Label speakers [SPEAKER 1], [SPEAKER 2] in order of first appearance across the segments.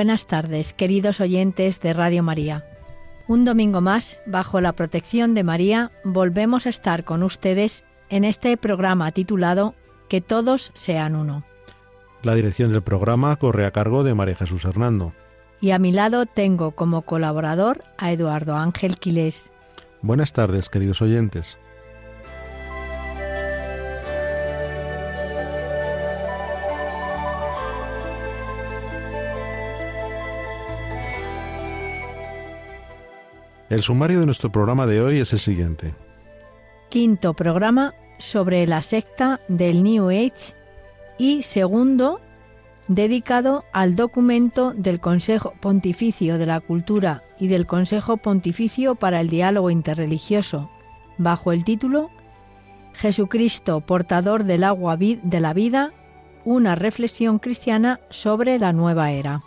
[SPEAKER 1] Buenas tardes, queridos oyentes de Radio María. Un domingo más, bajo la protección de María, volvemos a estar con ustedes en este programa titulado Que todos sean uno.
[SPEAKER 2] La dirección del programa corre a cargo de María Jesús Hernando.
[SPEAKER 1] Y a mi lado tengo como colaborador a Eduardo Ángel Quilés.
[SPEAKER 2] Buenas tardes, queridos oyentes. El sumario de nuestro programa de hoy es el siguiente.
[SPEAKER 1] Quinto programa sobre la secta del New Age y segundo dedicado al documento del Consejo Pontificio de la Cultura y del Consejo Pontificio para el Diálogo Interreligioso, bajo el título Jesucristo, portador del agua de la vida, una reflexión cristiana sobre la nueva era.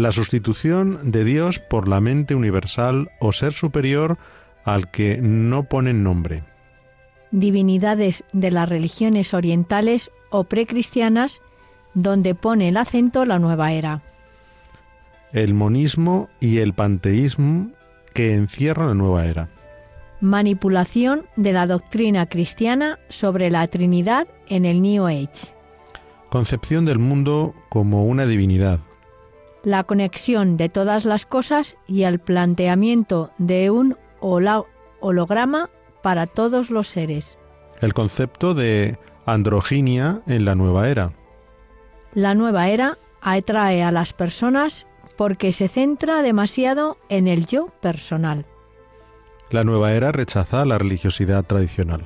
[SPEAKER 2] La sustitución de Dios por la mente universal o ser superior al que no ponen nombre.
[SPEAKER 1] Divinidades de las religiones orientales o precristianas donde pone el acento la nueva era.
[SPEAKER 2] El monismo y el panteísmo que encierra la nueva era.
[SPEAKER 1] Manipulación de la doctrina cristiana sobre la Trinidad en el New Age.
[SPEAKER 2] Concepción del mundo como una divinidad.
[SPEAKER 1] La conexión de todas las cosas y el planteamiento de un holograma para todos los seres.
[SPEAKER 2] El concepto de androginia en la nueva era.
[SPEAKER 1] La nueva era atrae a las personas porque se centra demasiado en el yo personal.
[SPEAKER 2] La nueva era rechaza la religiosidad tradicional.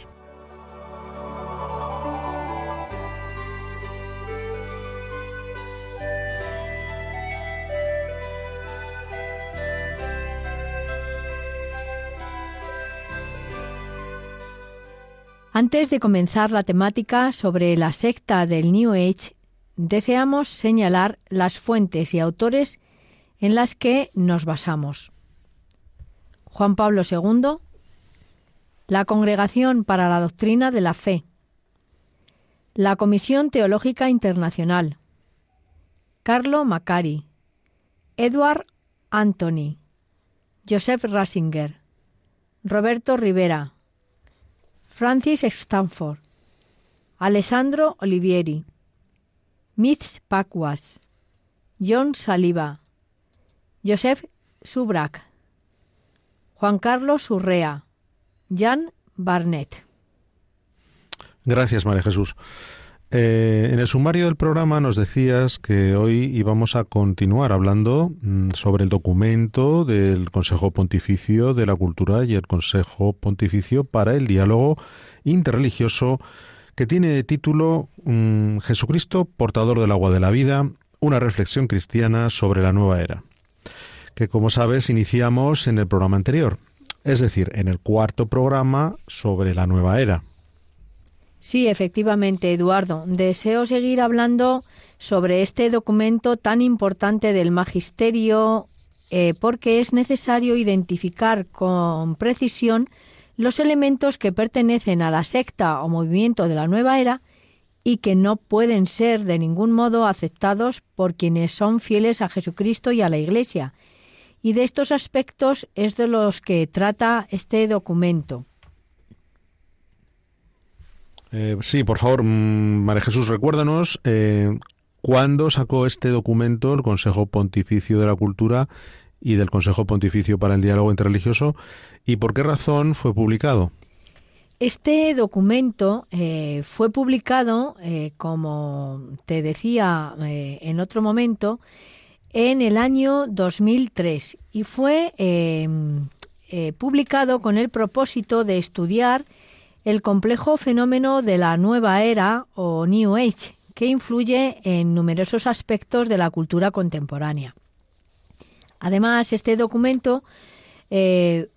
[SPEAKER 1] Antes de comenzar la temática sobre la secta del New Age, deseamos señalar las fuentes y autores en las que nos basamos. Juan Pablo II, la Congregación para la Doctrina de la Fe, la Comisión Teológica Internacional, Carlo Macari, Edward Anthony, Joseph Rasinger, Roberto Rivera, Francis Stanford, Alessandro Olivieri, Mitch Pacuas, John Saliba, Joseph Subrak, Juan Carlos Urrea, Jan Barnett.
[SPEAKER 2] Gracias, María Jesús. Eh, en el sumario del programa nos decías que hoy íbamos a continuar hablando mm, sobre el documento del Consejo Pontificio de la Cultura y el Consejo Pontificio para el Diálogo Interreligioso que tiene de título mm, Jesucristo, portador del agua de la vida, una reflexión cristiana sobre la nueva era, que como sabes iniciamos en el programa anterior, es decir, en el cuarto programa sobre la nueva era.
[SPEAKER 1] Sí, efectivamente, Eduardo. Deseo seguir hablando sobre este documento tan importante del Magisterio eh, porque es necesario identificar con precisión los elementos que pertenecen a la secta o movimiento de la nueva era y que no pueden ser de ningún modo aceptados por quienes son fieles a Jesucristo y a la Iglesia. Y de estos aspectos es de los que trata este documento.
[SPEAKER 2] Eh, sí, por favor, mm, María Jesús, recuérdanos eh, cuándo sacó este documento el Consejo Pontificio de la Cultura y del Consejo Pontificio para el Diálogo Interreligioso y por qué razón fue publicado.
[SPEAKER 1] Este documento eh, fue publicado, como te decía en otro momento, en el año 2003 y fue publicado con el propósito de estudiar el complejo fenómeno de la nueva era o New Age, que influye en numerosos aspectos de la cultura contemporánea. Además, este documento eh,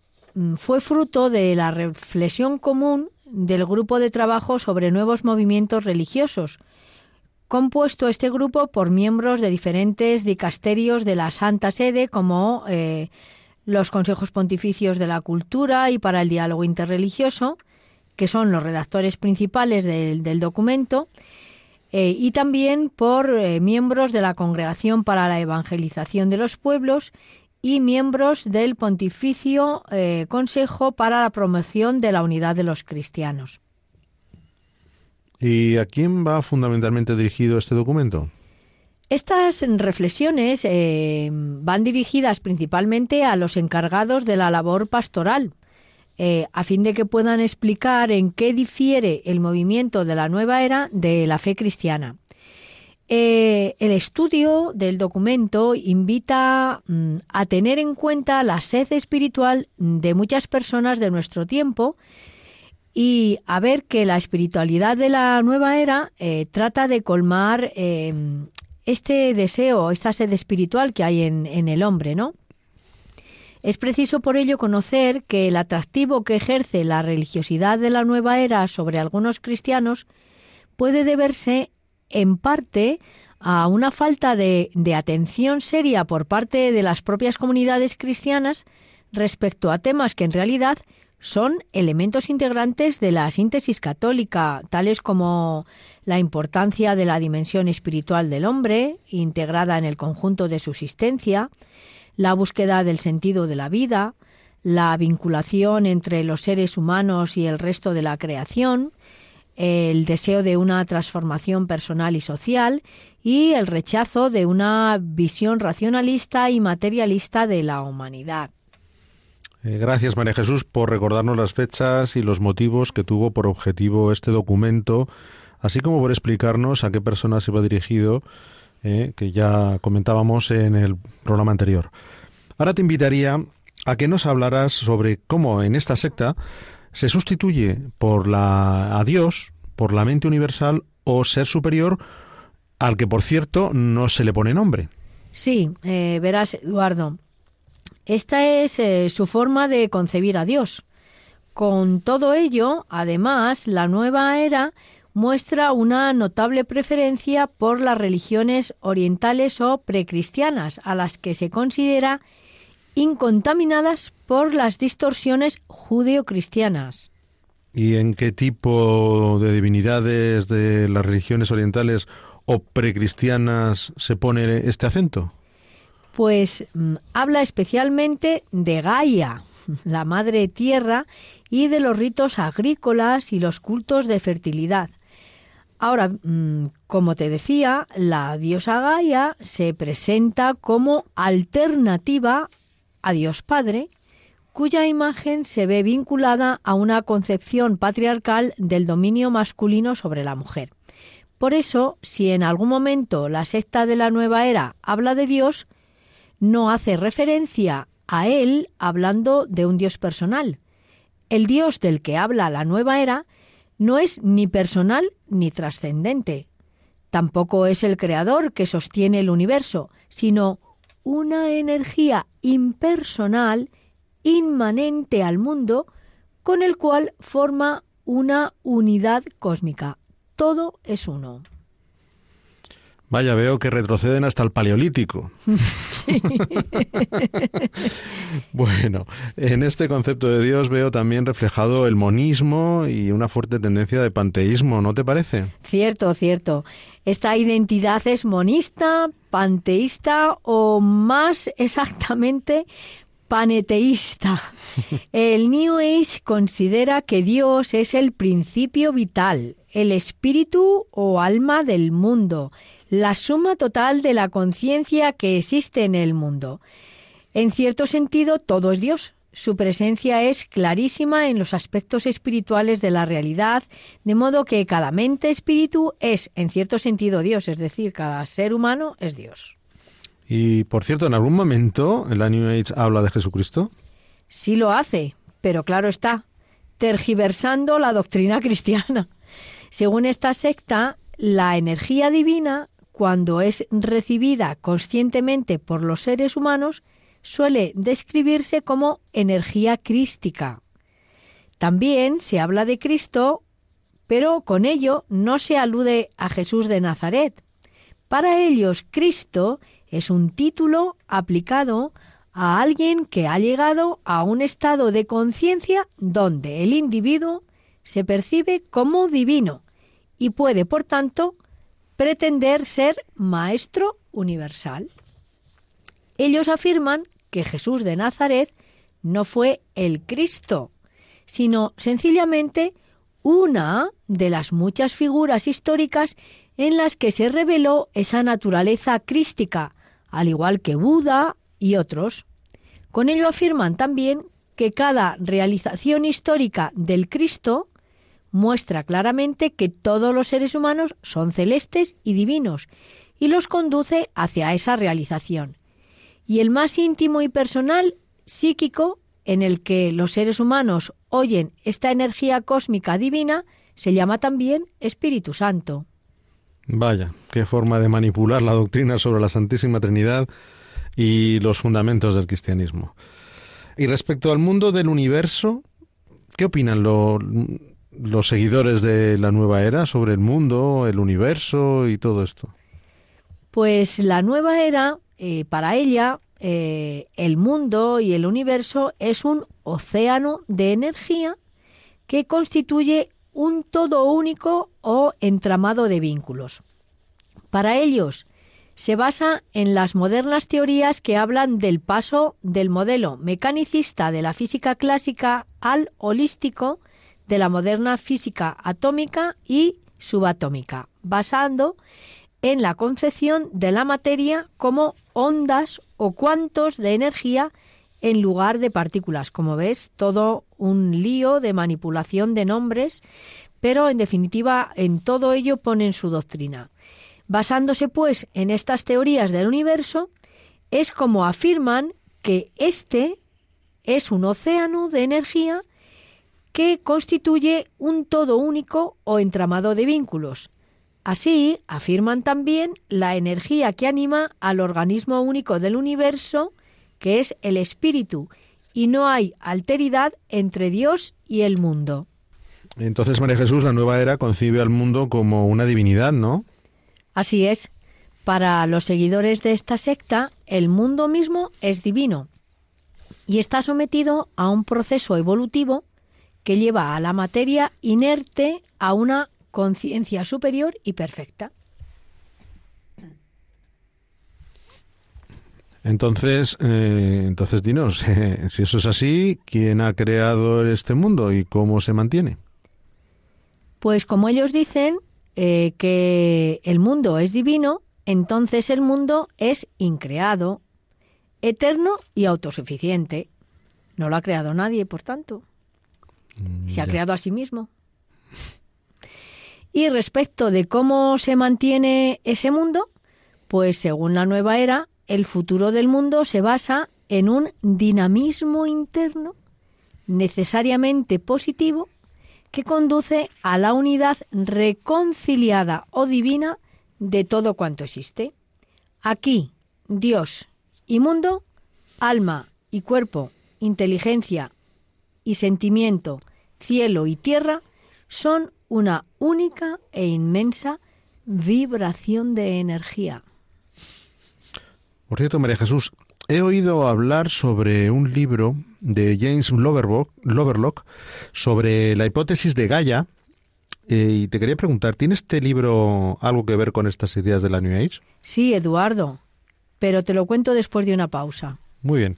[SPEAKER 1] fue fruto de la reflexión común del grupo de trabajo sobre nuevos movimientos religiosos, compuesto este grupo por miembros de diferentes dicasterios de la Santa Sede, como eh, los consejos pontificios de la cultura y para el diálogo interreligioso, que son los redactores principales del, documento, eh, y también por eh, miembros de la Congregación para la Evangelización de los Pueblos y miembros del Pontificio Consejo para la Promoción de la Unidad de los Cristianos.
[SPEAKER 2] ¿Y a quién va fundamentalmente dirigido este documento?
[SPEAKER 1] Estas reflexiones eh, van dirigidas principalmente a los encargados de la labor pastoral, eh, a fin de que puedan explicar en qué difiere el movimiento de la nueva era de la fe cristiana. Eh, el estudio del documento invita mm, a tener en cuenta la sed espiritual de muchas personas de nuestro tiempo y a ver que la espiritualidad de la nueva era eh, trata de colmar eh, este deseo, esta sed espiritual que hay en, en el hombre, ¿no? Es preciso por ello conocer que el atractivo que ejerce la religiosidad de la nueva era sobre algunos cristianos puede deberse en parte a una falta de, atención seria por parte de las propias comunidades cristianas respecto a temas que en realidad son elementos integrantes de la síntesis católica, tales como la importancia de la dimensión espiritual del hombre, integrada en el conjunto de su existencia, la búsqueda del sentido de la vida, la vinculación entre los seres humanos y el resto de la creación, el deseo de una transformación personal y social y el rechazo de una visión racionalista y materialista de la humanidad.
[SPEAKER 2] Eh, gracias, María Jesús, por recordarnos las fechas y los motivos que tuvo por objetivo este documento, así como por explicarnos a qué personas se va dirigido, eh, que ya comentábamos en el programa anterior. Ahora te invitaría a que nos hablaras sobre cómo en esta secta se sustituye por la a Dios, por la mente universal o ser superior, al que por cierto no se le pone nombre.
[SPEAKER 1] Sí, eh, verás, Eduardo, esta es eh, su forma de concebir a Dios. Con todo ello, además, la nueva era muestra una notable preferencia por las religiones orientales o precristianas, a las que se considera incontaminadas por las distorsiones judeocristianas.
[SPEAKER 2] ¿Y en qué tipo de divinidades de las religiones orientales o precristianas se pone este acento?
[SPEAKER 1] pues mm, habla especialmente de Gaia, la madre tierra, y de los ritos agrícolas y los cultos de fertilidad. Ahora, mm, como te decía, la diosa Gaia se presenta como alternativa a Dios Padre, cuya imagen se ve vinculada a una concepción patriarcal del dominio masculino sobre la mujer. Por eso, si en algún momento la secta de la nueva era habla de Dios, no hace referencia a él hablando de un Dios personal. El Dios del que habla la nueva era no es ni personal ni trascendente. Tampoco es el creador que sostiene el universo, sino una energía impersonal inmanente al mundo con el cual forma una unidad cósmica. Todo es uno.
[SPEAKER 2] Vaya, veo que retroceden hasta el Paleolítico. bueno, en este concepto de Dios veo también reflejado el monismo y una fuerte tendencia de panteísmo, ¿no te parece?
[SPEAKER 1] Cierto, cierto. Esta identidad es monista, panteísta o más exactamente paneteísta. El New Age considera que Dios es el principio vital, el espíritu o alma del mundo, la suma total de la conciencia que existe en el mundo. En cierto sentido, todo es Dios. Su presencia es clarísima en los aspectos espirituales de la realidad, de modo que cada mente espíritu es, en cierto sentido, Dios, es decir, cada ser humano es Dios.
[SPEAKER 2] Y, por cierto, ¿en algún momento la New Age habla de Jesucristo?
[SPEAKER 1] Sí lo hace, pero claro está, tergiversando la doctrina cristiana. Según esta secta, la energía divina cuando es recibida conscientemente por los seres humanos, suele describirse como energía crística. También se habla de Cristo, pero con ello no se alude a Jesús de Nazaret. Para ellos, Cristo es un título aplicado a alguien que ha llegado a un estado de conciencia donde el individuo se percibe como divino y puede, por tanto, pretender ser maestro universal. Ellos afirman que Jesús de Nazaret no fue el Cristo, sino sencillamente una de las muchas figuras históricas en las que se reveló esa naturaleza crística, al igual que Buda y otros. Con ello afirman también que cada realización histórica del Cristo muestra claramente que todos los seres humanos son celestes y divinos y los conduce hacia esa realización. Y el más íntimo y personal, psíquico, en el que los seres humanos oyen esta energía cósmica divina, se llama también Espíritu Santo.
[SPEAKER 2] Vaya, qué forma de manipular la doctrina sobre la Santísima Trinidad y los fundamentos del cristianismo. Y respecto al mundo del universo, ¿qué opinan los seguidores de la nueva era sobre el mundo, el universo y todo esto?
[SPEAKER 1] Pues la nueva era, eh, para ella, eh, el mundo y el universo es un océano de energía que constituye un todo único o entramado de vínculos. Para ellos, se basa en las modernas teorías que hablan del paso del modelo mecanicista de la física clásica al holístico de la moderna física atómica y subatómica, basando en la concepción de la materia como ondas o cuantos de energía en lugar de partículas. Como ves, todo un lío de manipulación de nombres, pero en definitiva en todo ello ponen su doctrina. Basándose pues en estas teorías del universo, es como afirman que este es un océano de energía que constituye un todo único o entramado de vínculos. Así, afirman también la energía que anima al organismo único del universo que es el espíritu, y no hay alteridad entre Dios y el mundo.
[SPEAKER 2] Entonces, María Jesús, la nueva era concibe al mundo como una divinidad, ¿no?
[SPEAKER 1] Así es. Para los seguidores de esta secta, el mundo mismo es divino y está sometido a un proceso evolutivo que lleva a la materia inerte a una conciencia superior y perfecta.
[SPEAKER 2] Entonces, eh, entonces dinos, eh, si eso es así, ¿quién ha creado este mundo y cómo se mantiene?
[SPEAKER 1] Pues como ellos dicen eh, que el mundo es divino, entonces el mundo es increado, eterno y autosuficiente. No lo ha creado nadie, por tanto. Mm, se ha creado a sí mismo. Y respecto de cómo se mantiene ese mundo, pues según la nueva era, el futuro del mundo se basa en un dinamismo interno necesariamente positivo que conduce a la unidad reconciliada o divina de todo cuanto existe. Aquí, Dios y mundo, alma y cuerpo, inteligencia y sentimiento, cielo y tierra, son una única e inmensa vibración de energía.
[SPEAKER 2] Por cierto, María Jesús, he oído hablar sobre un libro de James Loverlock sobre la hipótesis de Gaia. Eh, y te quería preguntar, ¿tiene este libro algo que ver con estas ideas de la New Age?
[SPEAKER 1] Sí, Eduardo, pero te lo cuento después de una pausa.
[SPEAKER 2] Muy bien.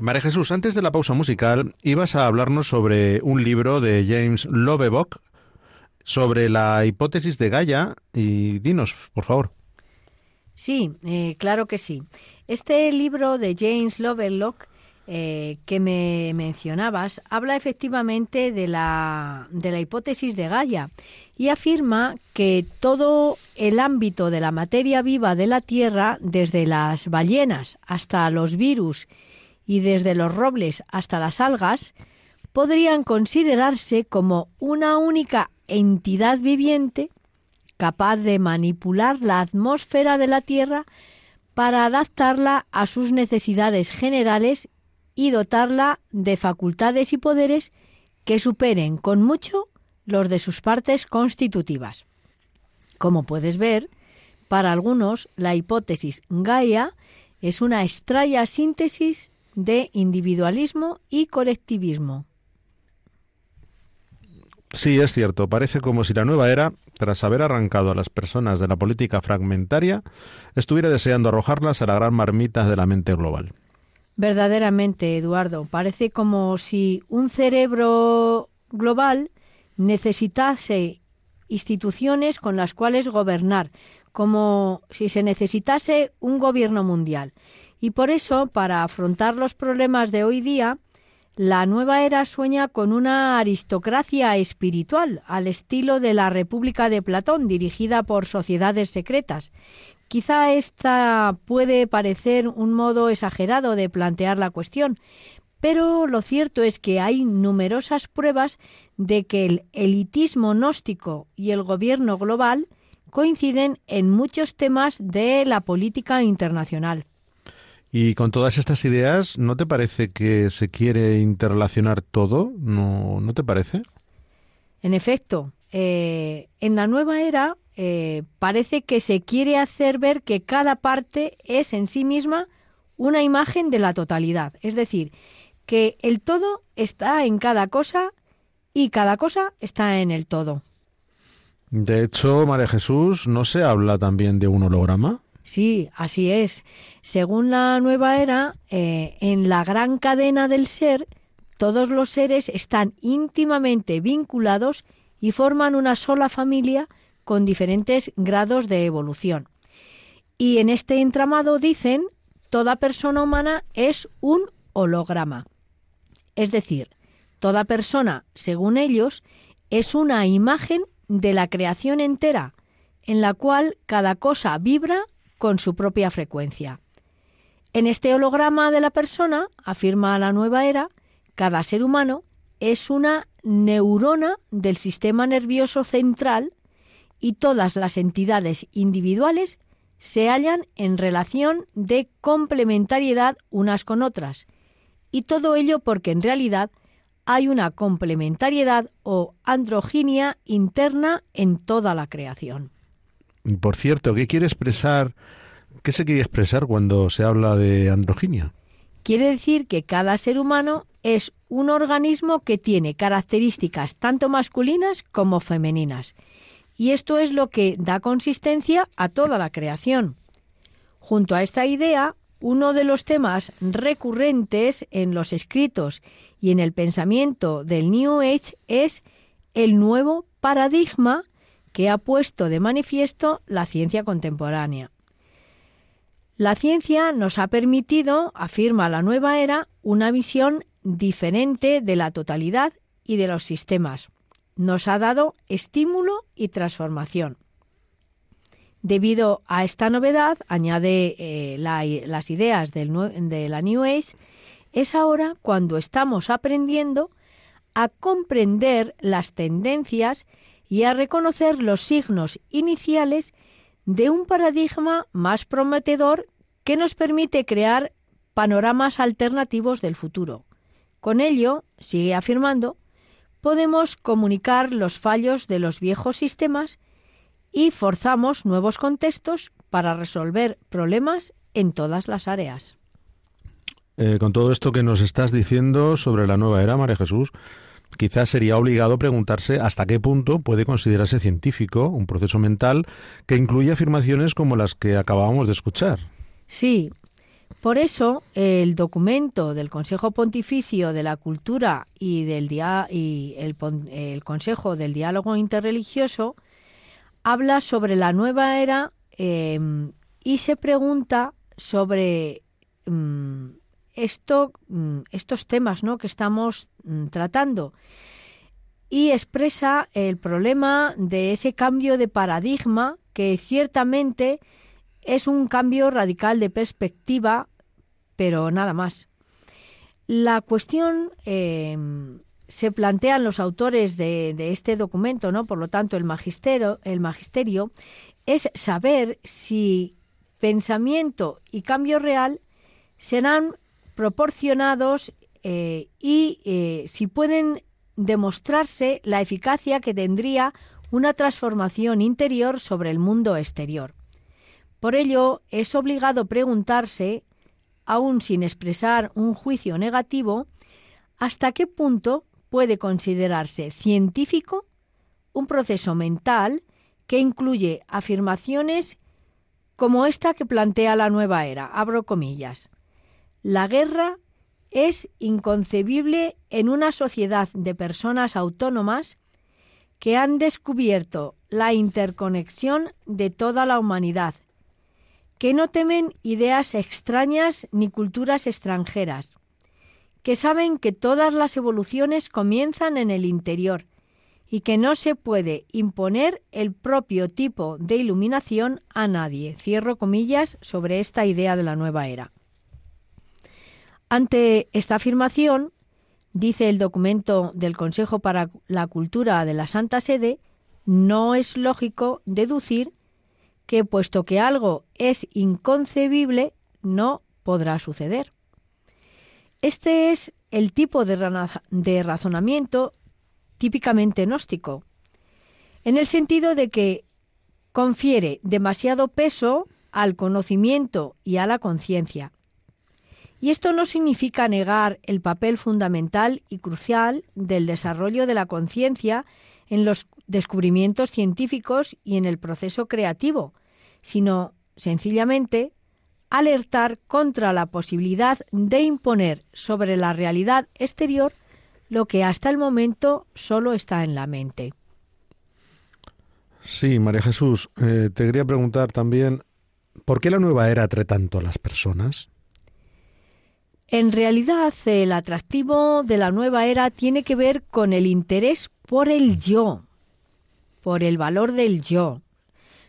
[SPEAKER 2] María Jesús, antes de la pausa musical, ibas a hablarnos sobre un libro de James Lovelock sobre la hipótesis de Gaia y dinos, por favor.
[SPEAKER 1] Sí, eh, claro que sí. Este libro de James Lovelock eh, que me mencionabas habla efectivamente de la, de la hipótesis de Gaia y afirma que todo el ámbito de la materia viva de la Tierra, desde las ballenas hasta los virus y desde los robles hasta las algas, podrían considerarse como una única entidad viviente capaz de manipular la atmósfera de la Tierra para adaptarla a sus necesidades generales y dotarla de facultades y poderes que superen con mucho los de sus partes constitutivas. Como puedes ver, para algunos la hipótesis Gaia es una extraña síntesis de individualismo y colectivismo.
[SPEAKER 2] Sí, es cierto. Parece como si la nueva era, tras haber arrancado a las personas de la política fragmentaria, estuviera deseando arrojarlas a la gran marmita de la mente global.
[SPEAKER 1] Verdaderamente, Eduardo, parece como si un cerebro global necesitase instituciones con las cuales gobernar, como si se necesitase un gobierno mundial. Y por eso, para afrontar los problemas de hoy día, la nueva era sueña con una aristocracia espiritual, al estilo de la República de Platón, dirigida por sociedades secretas. Quizá esta puede parecer un modo exagerado de plantear la cuestión, pero lo cierto es que hay numerosas pruebas de que el elitismo gnóstico y el gobierno global coinciden en muchos temas de la política internacional.
[SPEAKER 2] Y con todas estas ideas, ¿no te parece que se quiere interrelacionar todo? ¿No, ¿no te parece?
[SPEAKER 1] En efecto, eh, en la nueva era eh, parece que se quiere hacer ver que cada parte es en sí misma una imagen de la totalidad. Es decir, que el todo está en cada cosa y cada cosa está en el todo.
[SPEAKER 2] De hecho, María Jesús, ¿no se habla también de un holograma?
[SPEAKER 1] Sí, así es. Según la nueva era, eh, en la gran cadena del ser, todos los seres están íntimamente vinculados y forman una sola familia con diferentes grados de evolución. Y en este entramado dicen, toda persona humana es un holograma. Es decir, toda persona, según ellos, es una imagen de la creación entera, en la cual cada cosa vibra con su propia frecuencia. En este holograma de la persona, afirma la nueva era, cada ser humano es una neurona del sistema nervioso central y todas las entidades individuales se hallan en relación de complementariedad unas con otras, y todo ello porque en realidad hay una complementariedad o androginia interna en toda la creación.
[SPEAKER 2] Por cierto, ¿qué quiere expresar? ¿Qué se quiere expresar cuando se habla de androginia?
[SPEAKER 1] Quiere decir que cada ser humano es un organismo que tiene características tanto masculinas como femeninas. Y esto es lo que da consistencia a toda la creación. Junto a esta idea, uno de los temas recurrentes en los escritos y en el pensamiento del New Age es el nuevo paradigma que ha puesto de manifiesto la ciencia contemporánea. La ciencia nos ha permitido, afirma la nueva era, una visión diferente de la totalidad y de los sistemas. Nos ha dado estímulo y transformación. Debido a esta novedad, añade eh, las ideas de la New Age, es ahora cuando estamos aprendiendo a comprender las tendencias y a reconocer los signos iniciales de un paradigma más prometedor que nos permite crear panoramas alternativos del futuro. Con ello, sigue afirmando, podemos comunicar los fallos de los viejos sistemas y forzamos nuevos contextos para resolver problemas en todas las áreas.
[SPEAKER 2] Eh, con todo esto que nos estás diciendo sobre la nueva era, María Jesús, quizás sería obligado preguntarse hasta qué punto puede considerarse científico un proceso mental que incluye afirmaciones como las que acabábamos de escuchar.
[SPEAKER 1] Sí, por eso el documento del Consejo Pontificio de la Cultura y, del y el, Consejo del Diálogo Interreligioso habla sobre la nueva era em, y se pregunta sobre mm, esto, mm, estos temas ¿no? que estamos mm, tratando y expresa el problema de ese cambio de paradigma que ciertamente es un cambio radical de perspectiva, pero nada más. La cuestión em, se plantean los autores de, este documento, ¿no? Por lo tanto, el el magisterio es saber si pensamiento y cambio real serán proporcionados eh, y eh, si pueden demostrarse la eficacia que tendría una transformación interior sobre el mundo exterior. Por ello, es obligado preguntarse, aun sin expresar un juicio negativo, hasta qué punto puede considerarse científico un proceso mental que incluye afirmaciones como esta que plantea la nueva era, abro comillas. La guerra es inconcebible en una sociedad de personas autónomas que han descubierto la interconexión de toda la humanidad, que no temen ideas extrañas ni culturas extranjeras, que saben que todas las evoluciones comienzan en el interior y que no se puede imponer el propio tipo de iluminación a nadie. Cierro comillas sobre esta idea de la nueva era. Ante esta afirmación, dice el documento del Consejo para la Cultura de la Santa Sede, no es lógico deducir que puesto que algo es inconcebible, no podrá suceder. Este es el tipo de, razonamiento típicamente gnóstico, en el sentido de que confiere demasiado peso al conocimiento y a la conciencia, y esto no significa negar el papel fundamental y crucial del desarrollo de la conciencia en los descubrimientos científicos y en el proceso creativo, sino sencillamente alertar contra la posibilidad de imponer sobre la realidad exterior lo que hasta el momento solo está en la mente.
[SPEAKER 2] Sí, María Jesús, eh, te quería preguntar también, ¿por qué la nueva era atrae tanto a las personas?
[SPEAKER 1] En realidad, el atractivo de la nueva era tiene que ver con el interés por el yo, por el valor del yo,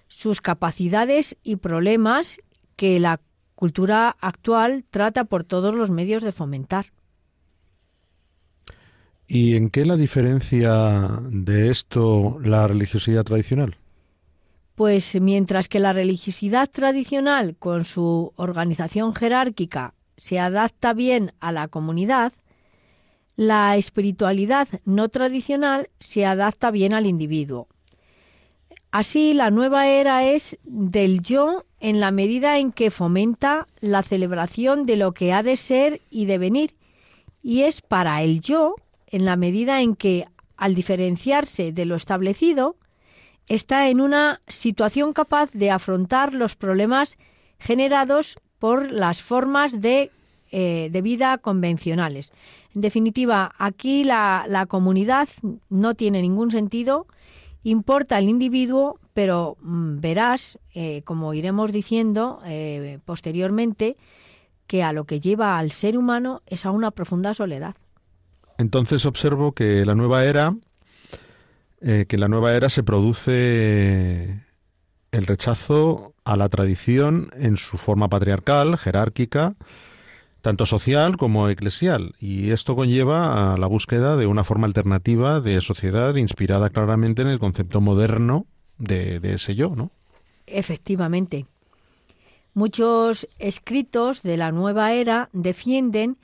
[SPEAKER 1] sus capacidades y problemas que la cultura actual trata por todos los medios de fomentar.
[SPEAKER 2] ¿Y en qué la diferencia de esto la religiosidad tradicional?
[SPEAKER 1] Pues mientras que la religiosidad tradicional, con su organización jerárquica, se adapta bien a la comunidad, la espiritualidad no tradicional se adapta bien al individuo. Así, la nueva era es del yo en la medida en que fomenta la celebración de lo que ha de ser y de venir, y es para el yo en la medida en que, al diferenciarse de lo establecido, está en una situación capaz de afrontar los problemas generados por las formas de, eh, de vida convencionales. En definitiva, aquí la, la, comunidad no tiene ningún sentido, importa el individuo, pero mm, verás, eh, como iremos diciendo eh, posteriormente, que a lo que lleva al ser humano es a una profunda soledad.
[SPEAKER 2] Entonces observo que la nueva era, que la nueva era se produce el rechazo a la tradición en su forma patriarcal, jerárquica, tanto social como eclesial, y esto conlleva a la búsqueda de una forma alternativa de sociedad inspirada claramente en el concepto moderno de, ese yo, ¿no?
[SPEAKER 1] Efectivamente. Muchos escritos de la nueva era defienden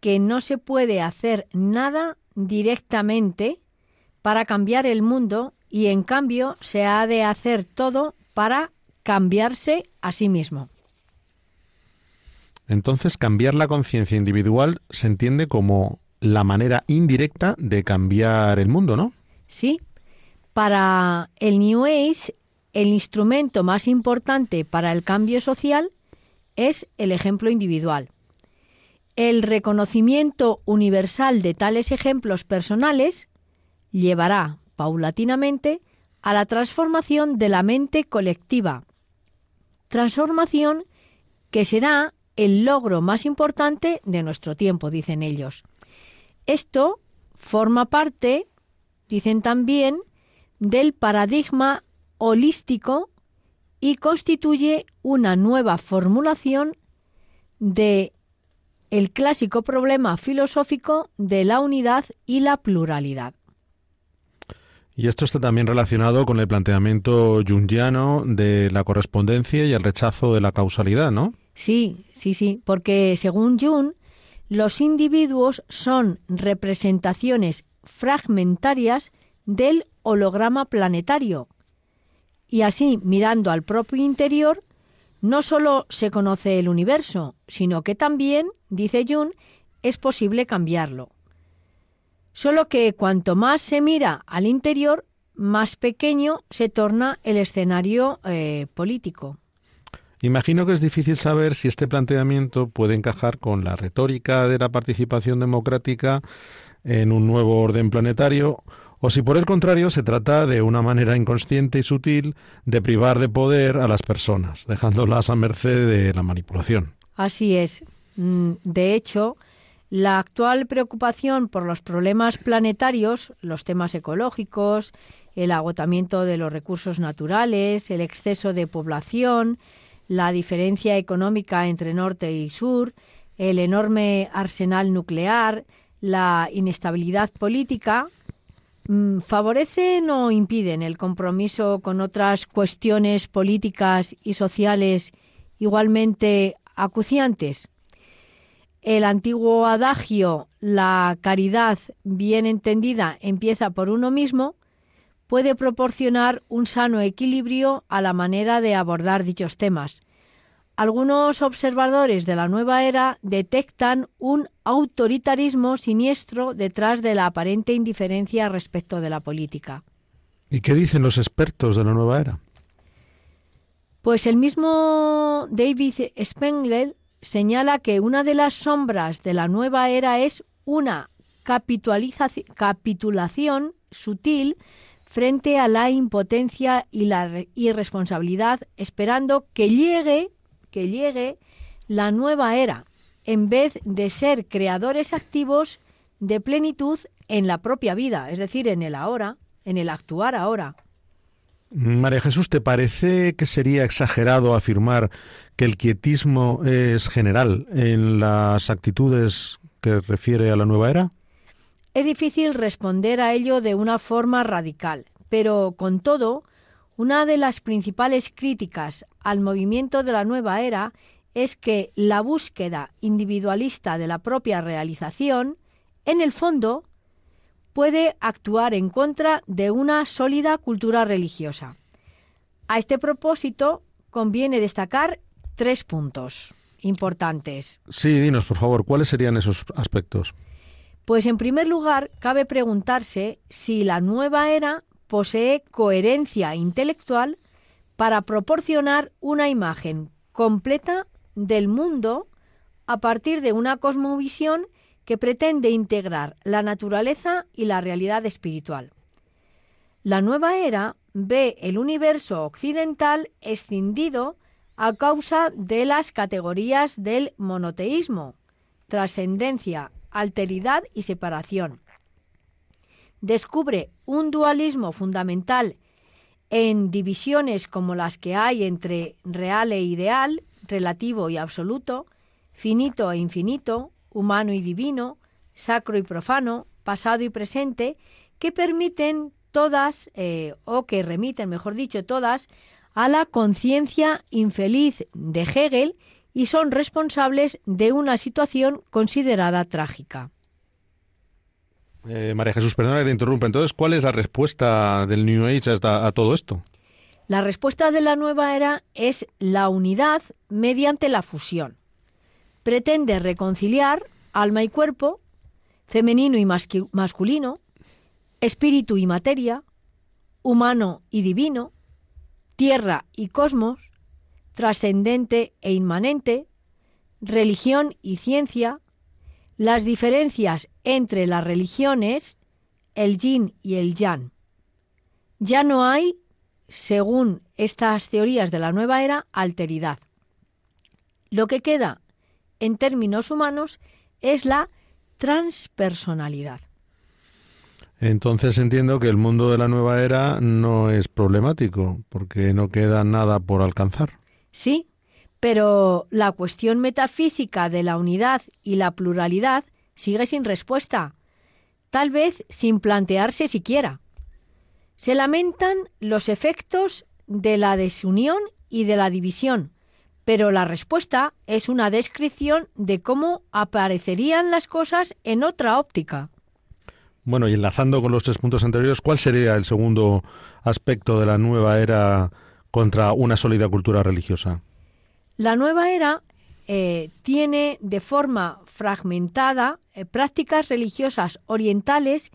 [SPEAKER 1] que no se puede hacer nada directamente para cambiar el mundo y en cambio se ha de hacer todo para cambiarse a sí mismo.
[SPEAKER 2] Entonces, cambiar la conciencia individual se entiende como la manera indirecta de cambiar el mundo, ¿no?
[SPEAKER 1] Sí. Para el New Age, el instrumento más importante para el cambio social es el ejemplo individual. El reconocimiento universal de tales ejemplos personales llevará paulatinamente a la transformación de la mente colectiva, transformación que será el logro más importante de nuestro tiempo, dicen ellos. Esto forma parte, dicen también, del paradigma holístico y constituye una nueva formulación de el clásico problema filosófico de la unidad y la pluralidad.
[SPEAKER 2] Y esto está también relacionado con el planteamiento jungiano de la correspondencia y el rechazo de la causalidad, ¿no?
[SPEAKER 1] Sí, sí, sí, porque según Jung, los individuos son representaciones fragmentarias del holograma planetario. Y así, mirando al propio interior, no solo se conoce el universo, sino que también, dice Jung, es posible cambiarlo. Solo que cuanto más se mira al interior, más pequeño se torna el escenario eh, político.
[SPEAKER 2] Imagino que es difícil saber si este planteamiento puede encajar con la retórica de la participación democrática en un nuevo orden planetario o si por el contrario se trata de una manera inconsciente y sutil de privar de poder a las personas, dejándolas a merced de la manipulación.
[SPEAKER 1] Así es. Mm, de hecho, la actual preocupación por los problemas planetarios, los temas ecológicos, el agotamiento de los recursos naturales, el exceso de población, la diferencia económica entre norte y sur, el enorme arsenal nuclear, la inestabilidad política, mm, favorecen o impiden el compromiso con otras cuestiones políticas y sociales igualmente acuciantes. El antiguo adagio la caridad bien entendida empieza por uno mismo puede proporcionar un sano equilibrio a la manera de abordar dichos temas. Algunos observadores de la nueva era detectan un autoritarismo siniestro detrás de la aparente indiferencia respecto de la política.
[SPEAKER 2] ¿Y qué dicen los expertos de la nueva era?
[SPEAKER 1] Pues el mismo David Spengler señala que una de las sombras de la nueva era es una capitulación sutil frente a la impotencia y la irresponsabilidad, esperando que llegue, que llegue la nueva era, en vez de ser creadores activos de plenitud en la propia vida, es decir, en el ahora, en el actuar ahora.
[SPEAKER 2] María Jesús, ¿te parece que sería exagerado afirmar que el quietismo es general en las actitudes que refiere a la nueva era?
[SPEAKER 1] Es difícil responder a ello de una forma radical, pero con todo, una de las principales críticas al movimiento de la nueva era es que la búsqueda individualista de la propia realización, en el fondo, puede actuar en contra de una sólida cultura religiosa. A este propósito, conviene destacar tres puntos importantes.
[SPEAKER 2] Sí, dinos, por favor, ¿cuáles serían esos aspectos?
[SPEAKER 1] Pues en primer lugar, cabe preguntarse si la nueva era posee coherencia intelectual para proporcionar una imagen completa del mundo a partir de una cosmovisión que pretende integrar la naturaleza y la realidad espiritual. La nueva era ve el universo occidental escindido a causa de las categorías del monoteísmo, trascendencia, alteridad y separación. Descubre un dualismo fundamental en divisiones como las que hay entre real e ideal, relativo y absoluto, finito e infinito, humano y divino, sacro y profano, pasado y presente, que permiten todas, eh, o que remiten, mejor dicho, todas, a la conciencia infeliz de Hegel y son responsables de una situación considerada trágica.
[SPEAKER 2] Eh, María Jesús, perdona que te interrumpa. Entonces, ¿cuál es la respuesta del New Age a, a todo esto?
[SPEAKER 1] La respuesta de la nueva era es la unidad mediante la fusión. Pretende reconciliar alma y cuerpo, femenino y masculino, espíritu y materia, humano y divino, tierra y cosmos, trascendente e inmanente, religión y ciencia, las diferencias entre las religiones, el yin y el yang. Ya no hay, según estas teorías de la nueva era, alteridad. Lo que queda, en términos humanos, es la transpersonalidad.
[SPEAKER 2] Entonces entiendo que el mundo de la nueva era no es problemático, porque no queda nada por alcanzar.
[SPEAKER 1] Sí, pero la cuestión metafísica de la unidad y la pluralidad sigue sin respuesta, tal vez sin plantearse siquiera. Se lamentan los efectos de la desunión y de la división, pero la respuesta es una descripción de cómo aparecerían las cosas en otra óptica.
[SPEAKER 2] Bueno, y enlazando con los tres puntos anteriores, ¿cuál sería el segundo aspecto de la nueva era contra una sólida cultura religiosa?
[SPEAKER 1] La nueva era eh, tiene de forma fragmentada eh, prácticas religiosas orientales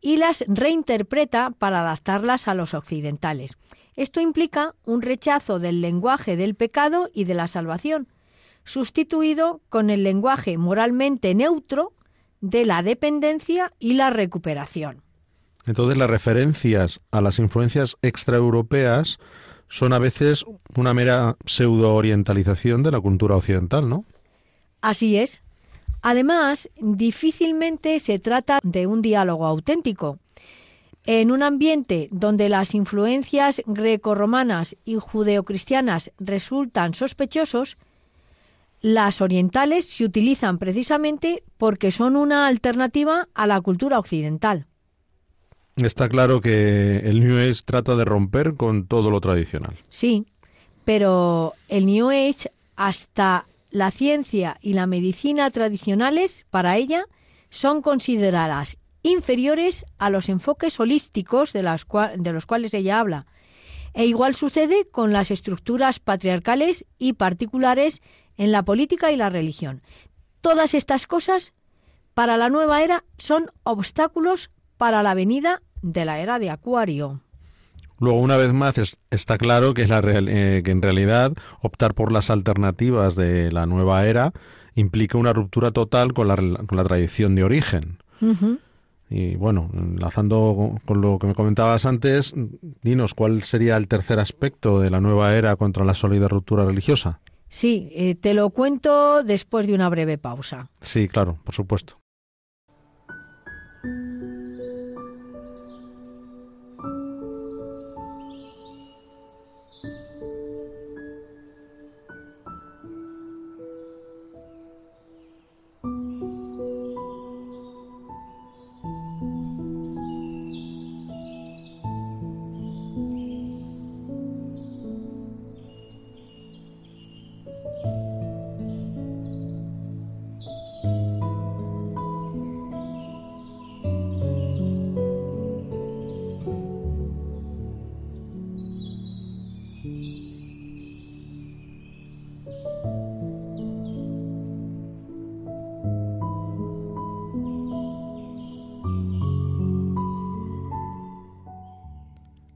[SPEAKER 1] y las reinterpreta para adaptarlas a los occidentales. Esto implica un rechazo del lenguaje del pecado y de la salvación, sustituido con el lenguaje moralmente neutro de la dependencia y la recuperación.
[SPEAKER 2] Entonces las referencias a las influencias extraeuropeas son a veces una mera pseudo-orientalización de la cultura occidental, ¿no?
[SPEAKER 1] Así es. Además, difícilmente se trata de un diálogo auténtico. En un ambiente donde las influencias grecorromanas y judeocristianas resultan sospechosos, las orientales se utilizan precisamente porque son una alternativa a la cultura occidental.
[SPEAKER 2] Está claro que el New Age trata de romper con todo lo tradicional.
[SPEAKER 1] Sí, pero el New Age, hasta la ciencia y la medicina tradicionales, para ella, son consideradas inferiores a los enfoques holísticos de, de los cuales ella habla. E igual sucede con las estructuras patriarcales y particulares en la política y la religión. Todas estas cosas, para la nueva era, son obstáculos para la venida de la era de Acuario.
[SPEAKER 2] Luego, una vez más, está claro que, es la eh, que en realidad optar por las alternativas de la nueva era implica una ruptura total con la, con la tradición de origen. Y bueno, enlazando con lo que me comentabas antes, dinos cuál sería el tercer aspecto de la nueva era contra la sólida ruptura religiosa.
[SPEAKER 1] Sí, eh, te lo cuento después de una breve pausa.
[SPEAKER 2] Sí, claro, por supuesto.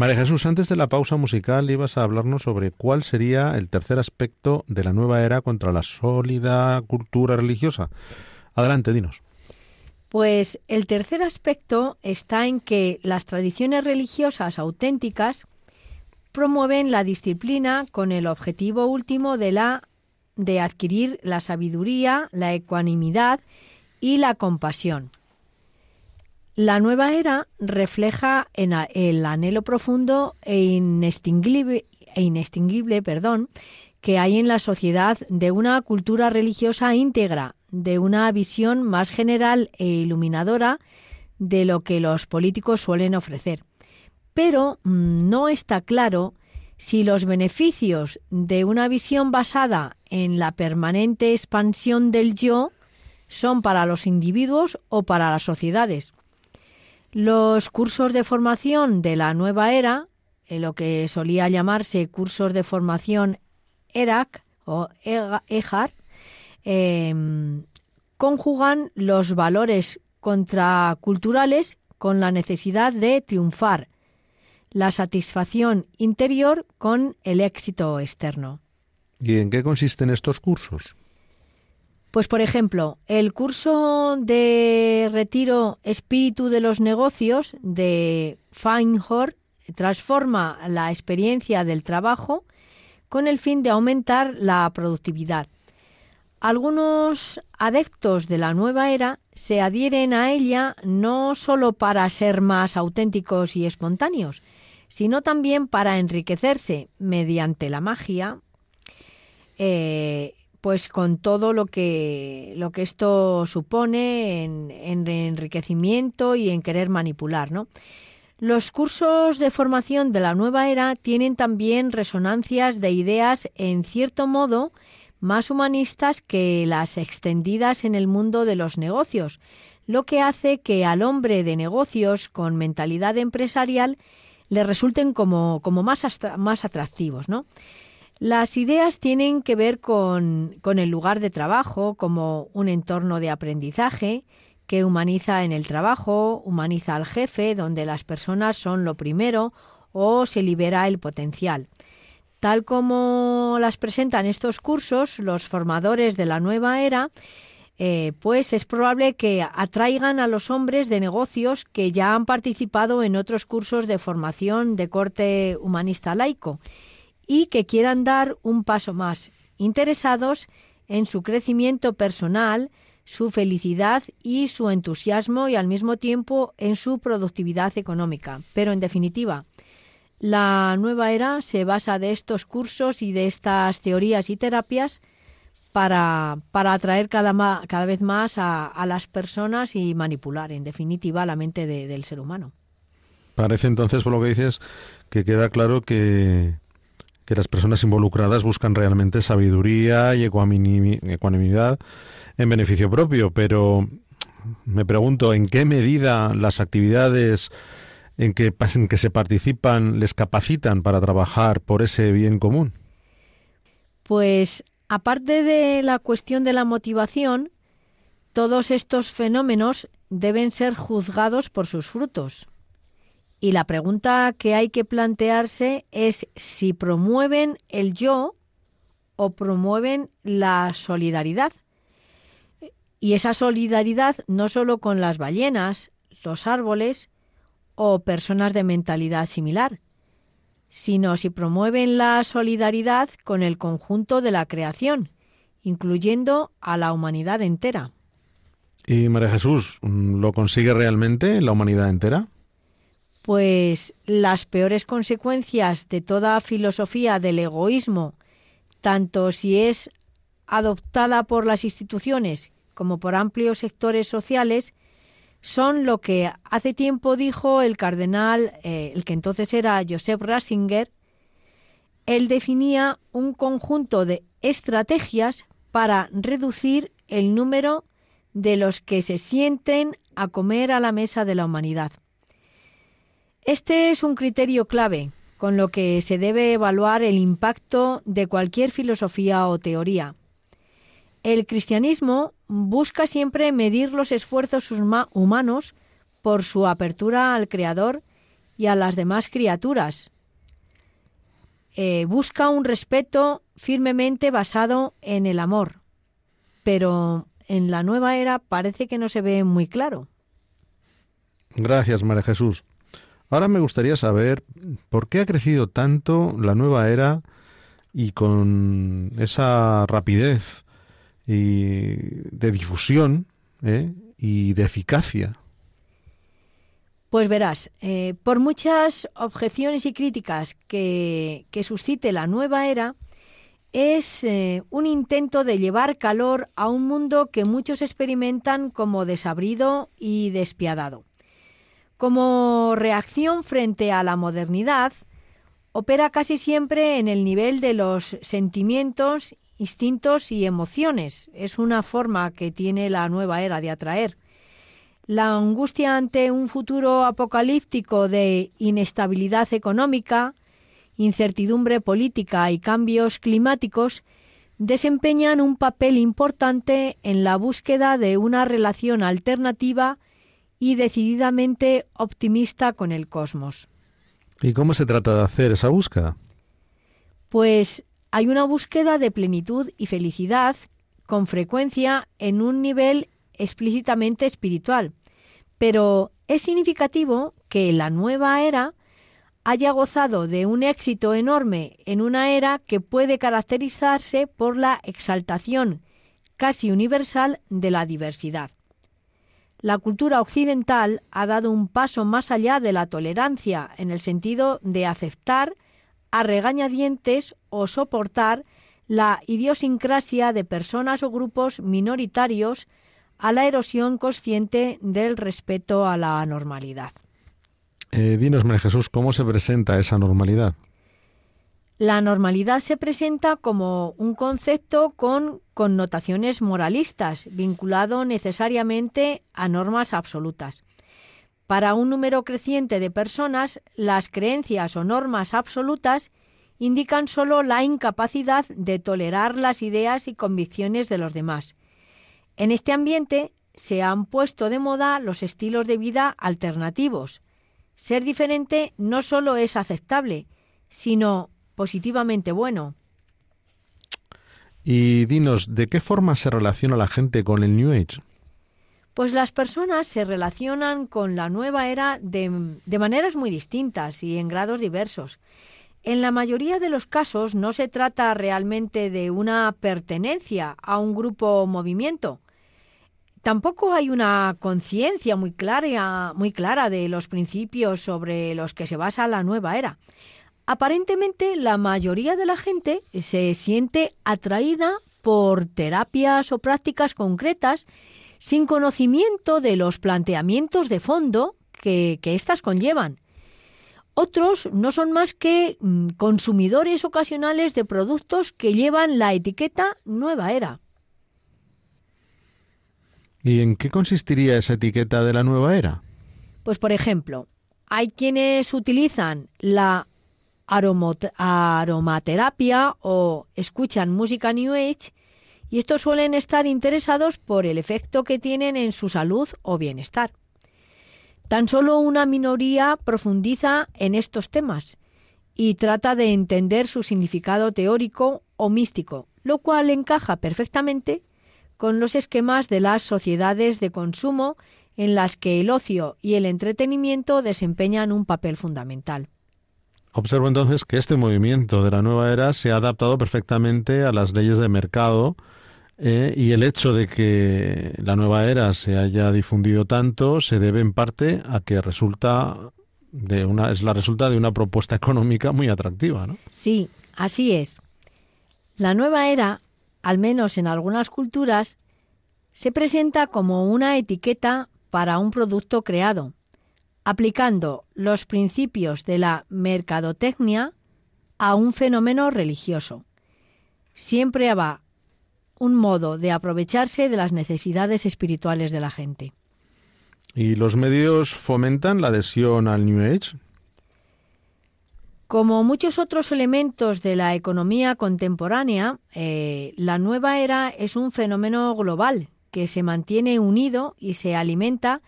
[SPEAKER 2] María Jesús, antes de la pausa musical ibas a hablarnos sobre cuál sería el tercer aspecto de la nueva era contra la sólida cultura religiosa. Adelante, dinos.
[SPEAKER 1] Pues el tercer aspecto está en que las tradiciones religiosas auténticas promueven la disciplina con el objetivo último de la de adquirir la sabiduría, la ecuanimidad y la compasión. La nueva era refleja en el anhelo profundo e inextinguible, e inextinguible perdón, que hay en la sociedad de una cultura religiosa íntegra, de una visión más general e iluminadora de lo que los políticos suelen ofrecer. Pero mm, no está claro si los beneficios de una visión basada en la permanente expansión del yo son para los individuos o para las sociedades. Los cursos de formación de la nueva era, en lo que solía llamarse cursos de formación ERAC o EJAR, em, conjugan los valores contraculturales con la necesidad de triunfar, la satisfacción interior con el éxito externo.
[SPEAKER 2] ¿Y en qué consisten estos cursos?
[SPEAKER 1] Pues, por ejemplo, el curso de retiro Espíritu de los Negocios de Feinhorn transforma la experiencia del trabajo con el fin de aumentar la productividad. Algunos adeptos de la nueva era se adhieren a ella no solo para ser más auténticos y espontáneos, sino también para enriquecerse mediante la magia, eh, pues con todo lo que, lo que esto supone en, en enriquecimiento y en querer manipular, ¿no? Los cursos de formación de la nueva era tienen también resonancias de ideas en cierto modo más humanistas que las extendidas en el mundo de los negocios, lo que hace que al hombre de negocios con mentalidad empresarial le resulten como, como más, más atractivos, ¿no? Las ideas tienen que ver con, el lugar de trabajo como un entorno de aprendizaje que humaniza en el trabajo, humaniza al jefe, donde las personas son lo primero o se libera el potencial. Tal como las presentan estos cursos, los formadores de la nueva era eh, pues es probable que atraigan a los hombres de negocios que ya han participado en otros cursos de formación de corte humanista laico y que quieran dar un paso más, interesados en su crecimiento personal, su felicidad y su entusiasmo y al mismo tiempo en su productividad económica. Pero en definitiva, la nueva era se basa de estos cursos y de estas teorías y terapias para, para atraer cada, cada vez más a, las personas y manipular, en definitiva, la mente del ser humano.
[SPEAKER 2] Parece entonces, por lo que dices, que queda claro que, que las personas involucradas buscan realmente sabiduría y ecuanimidad en beneficio propio, pero me pregunto en qué medida las actividades en que, en que se participan les capacitan para trabajar por ese bien común.
[SPEAKER 1] Pues Aparte de la cuestión de la motivación, todos estos fenómenos deben ser juzgados por sus frutos. Y la pregunta que hay que plantearse es si promueven el yo o promueven la solidaridad. Y esa solidaridad no solo con las ballenas, los árboles o personas de mentalidad similar, sino si promueven la solidaridad con el conjunto de la creación, incluyendo a la humanidad entera.
[SPEAKER 2] ¿Y María Jesús lo consigue realmente la humanidad entera?
[SPEAKER 1] Pues las peores consecuencias de toda filosofía del egoísmo, tanto si es adoptada por las instituciones como por amplios sectores sociales, son lo que hace tiempo dijo el cardenal, eh, el que entonces era Joseph Ratzinger, él definía un conjunto de estrategias para reducir el número de los que se sienten a comer a la mesa de la humanidad. Este es un criterio clave con lo que se debe evaluar el impacto de cualquier filosofía o teoría. El cristianismo busca siempre medir los esfuerzos humanos por su apertura al Creador y a las demás criaturas. Eh, busca un respeto firmemente basado en el amor, pero en la nueva era parece que no se ve muy claro.
[SPEAKER 2] Gracias, María Jesús. Ahora me gustaría saber por qué ha crecido tanto la nueva era y con esa rapidez y de difusión ¿eh? y de eficacia.
[SPEAKER 1] Pues verás, eh, por muchas objeciones y críticas que, suscite la nueva era, es eh, un intento de llevar calor a un mundo que muchos experimentan como desabrido y despiadado. Como reacción frente a la modernidad, opera casi siempre en el nivel de los sentimientos, instintos y emociones. Es una forma que tiene la nueva era de atraer. La angustia ante un futuro apocalíptico de inestabilidad económica, incertidumbre política y cambios climáticos desempeñan un papel importante en la búsqueda de una relación alternativa y decididamente optimista con el cosmos.
[SPEAKER 2] ¿Y cómo se trata de hacer esa búsqueda?
[SPEAKER 1] Pues hay una búsqueda de plenitud y felicidad con frecuencia en un nivel explícitamente espiritual, pero es significativo que la nueva era haya gozado de un éxito enorme en una era que puede caracterizarse por la exaltación casi universal de la diversidad. La cultura occidental ha dado un paso más allá de la tolerancia en el sentido de aceptar a regañadientes o soportar la idiosincrasia de personas o grupos minoritarios a la erosión consciente del respeto a la normalidad.
[SPEAKER 2] Eh, dinos, María Jesús, ¿cómo se presenta esa normalidad?
[SPEAKER 1] La normalidad se presenta como un concepto con connotaciones moralistas, vinculado necesariamente a normas absolutas. Para un número creciente de personas, las creencias o normas absolutas indican solo la incapacidad de tolerar las ideas y convicciones de los demás, en este ambiente se han puesto de moda los estilos de vida alternativos. Ser diferente no solo es aceptable, sino positivamente bueno.
[SPEAKER 2] Y dinos, ¿de qué forma se relaciona la gente con el New Age?
[SPEAKER 1] Pues las personas se relacionan con la nueva era de, de, maneras muy distintas y en grados diversos. En la mayoría de los casos no se trata realmente de una pertenencia a un grupo o movimiento, Tampoco hay una conciencia muy clara, muy clara de los principios sobre los que se basa la nueva era. Aparentemente, la mayoría de la gente se siente atraída por terapias o prácticas concretas sin conocimiento de los planteamientos de fondo que, que éstas conllevan. Otros no son más que mm, consumidores ocasionales de productos que llevan la etiqueta nueva era.
[SPEAKER 2] ¿Y en qué consistiría esa etiqueta de la nueva era?
[SPEAKER 1] Pues por ejemplo, hay quienes utilizan la aromaterapia o escuchan música New Age y estos suelen estar interesados por el efecto que tienen en su salud o bienestar. Tan solo una minoría profundiza en estos temas y trata de entender su significado teórico o místico, lo cual encaja perfectamente con los esquemas de las sociedades de consumo en las que el ocio y el entretenimiento desempeñan un papel fundamental.
[SPEAKER 2] Observo entonces que este movimiento de la nueva era se ha adaptado perfectamente a las leyes de mercado eh, y el hecho de que la nueva era se haya difundido tanto se debe en parte a que resulta de una es la resulta de una propuesta económica muy atractiva, ¿no?
[SPEAKER 1] Sí, así es. La nueva era al menos en algunas culturas, se presenta como una etiqueta para un producto creado, aplicando los principios de la mercadotecnia a un fenómeno religioso. Siempre va un modo de aprovecharse de las necesidades espirituales de la gente.
[SPEAKER 2] ¿Y los medios fomentan la adhesión al New Age?
[SPEAKER 1] Como muchos otros elementos de la economía contemporánea, eh, la nueva era es un fenómeno global que se mantiene unido y se alimenta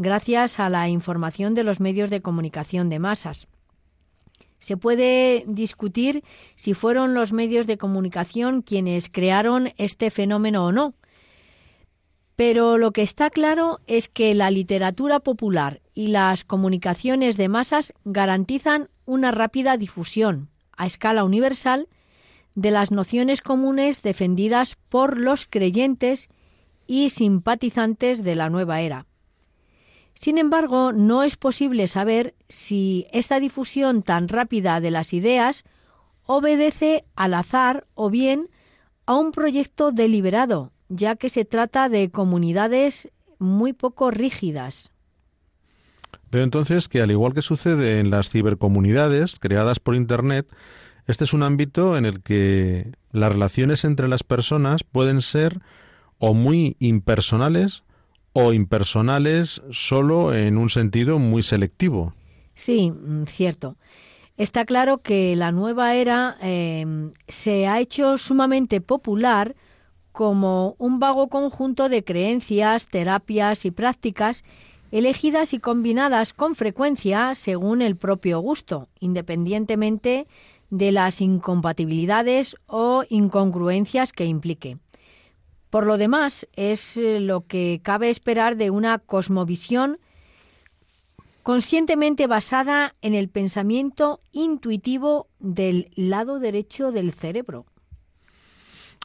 [SPEAKER 1] gracias a la información de los medios de comunicación de masas. Se puede discutir si fueron los medios de comunicación quienes crearon este fenómeno o no, pero lo que está claro es que la literatura popular y las comunicaciones de masas garantizan una rápida difusión a escala universal de las nociones comunes defendidas por los creyentes y simpatizantes de la nueva era. Sin embargo, no es posible saber si esta difusión tan rápida de las ideas obedece al azar o bien a un proyecto deliberado, ya que se trata de comunidades muy poco rígidas.
[SPEAKER 2] Veo entonces que, al igual que sucede en las cibercomunidades creadas por Internet, este es un ámbito en el que las relaciones entre las personas pueden ser o muy impersonales o impersonales solo en un sentido muy selectivo.
[SPEAKER 1] Sí, mm, cierto. Está claro que la nueva era em, se ha hecho sumamente popular como un vago conjunto de creencias, terapias y prácticas elegidas y combinadas con frecuencia según el propio gusto, independientemente de las incompatibilidades o incongruencias que implique. Por lo demás, es eh, lo que cabe esperar de una cosmovisión conscientemente basada en el pensamiento intuitivo del lado derecho del cerebro.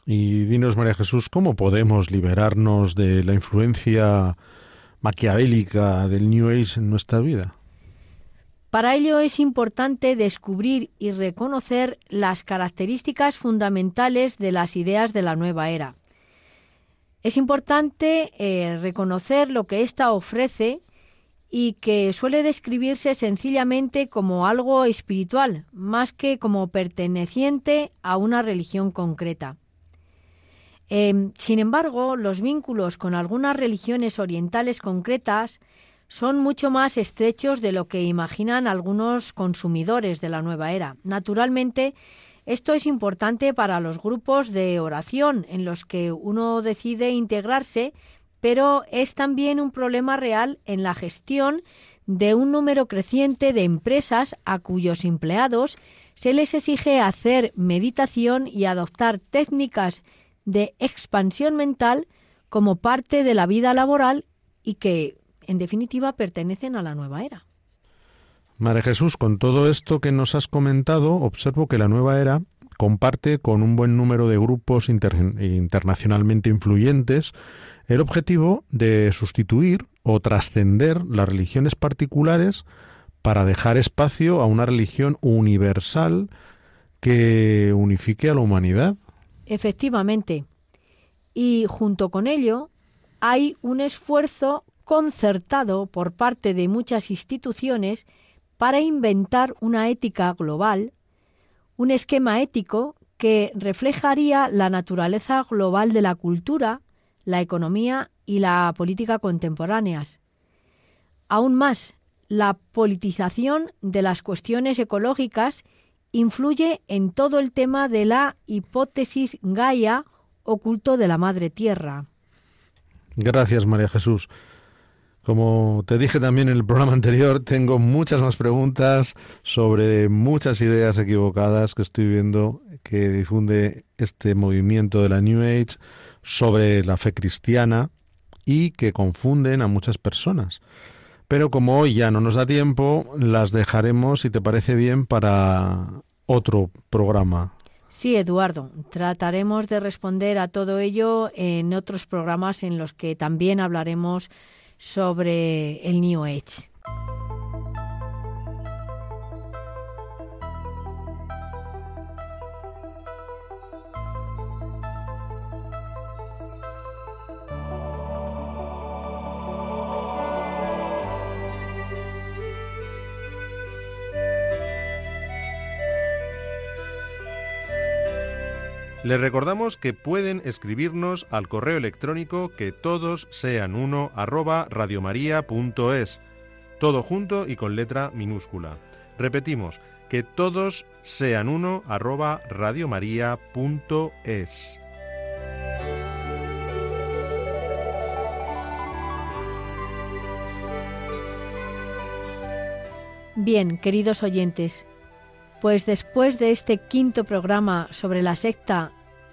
[SPEAKER 2] Y dinos, María Jesús, ¿cómo podemos liberarnos de la influencia maquiavélica del New Age en nuestra vida?
[SPEAKER 1] Para ello es importante descubrir y reconocer las características fundamentales de las ideas de la nueva era. Es importante eh, reconocer lo que ésta ofrece y que suele describirse sencillamente como algo espiritual, más que como perteneciente a una religión concreta. Em, sin embargo, los vínculos con algunas religiones orientales concretas son mucho más estrechos de lo que imaginan algunos consumidores de la nueva era. Naturalmente, esto es importante para los grupos de oración en los que uno decide integrarse, pero es también un problema real en la gestión de un número creciente de empresas a cuyos empleados se les exige hacer meditación y adoptar técnicas de expansión mental como parte de la vida laboral y que, en definitiva, pertenecen a la nueva era.
[SPEAKER 2] María Jesús, con todo esto que nos has comentado, observo que la nueva era comparte con un buen número de grupos internacionalmente influyentes el objetivo de sustituir o trascender las religiones particulares para dejar espacio a una religión universal que unifique a la humanidad.
[SPEAKER 1] Efectivamente. Y junto con ello hay un esfuerzo concertado por parte de muchas instituciones para inventar una ética global, un esquema ético que reflejaría la naturaleza global de la cultura, la economía y la política contemporáneas. Aún más, la politización de las cuestiones ecológicas influye en todo el tema de la hipótesis Gaia oculto de la Madre Tierra.
[SPEAKER 2] Gracias, María Jesús. Como te dije también en el programa anterior, tengo muchas más preguntas sobre muchas ideas equivocadas que estoy viendo que difunde este movimiento de la New Age sobre la fe cristiana y que confunden a muchas personas. Pero como hoy ya no nos da tiempo, las dejaremos, si te parece bien, para otro programa.
[SPEAKER 1] Sí, Eduardo, trataremos de responder a todo ello en otros programas en los que también hablaremos sobre el New Age.
[SPEAKER 3] Les recordamos que pueden escribirnos al correo electrónico que todos sean uno arroba todo junto y con letra minúscula. Repetimos, que todos sean uno arroba.
[SPEAKER 1] Bien, queridos oyentes, pues después de este quinto programa sobre la secta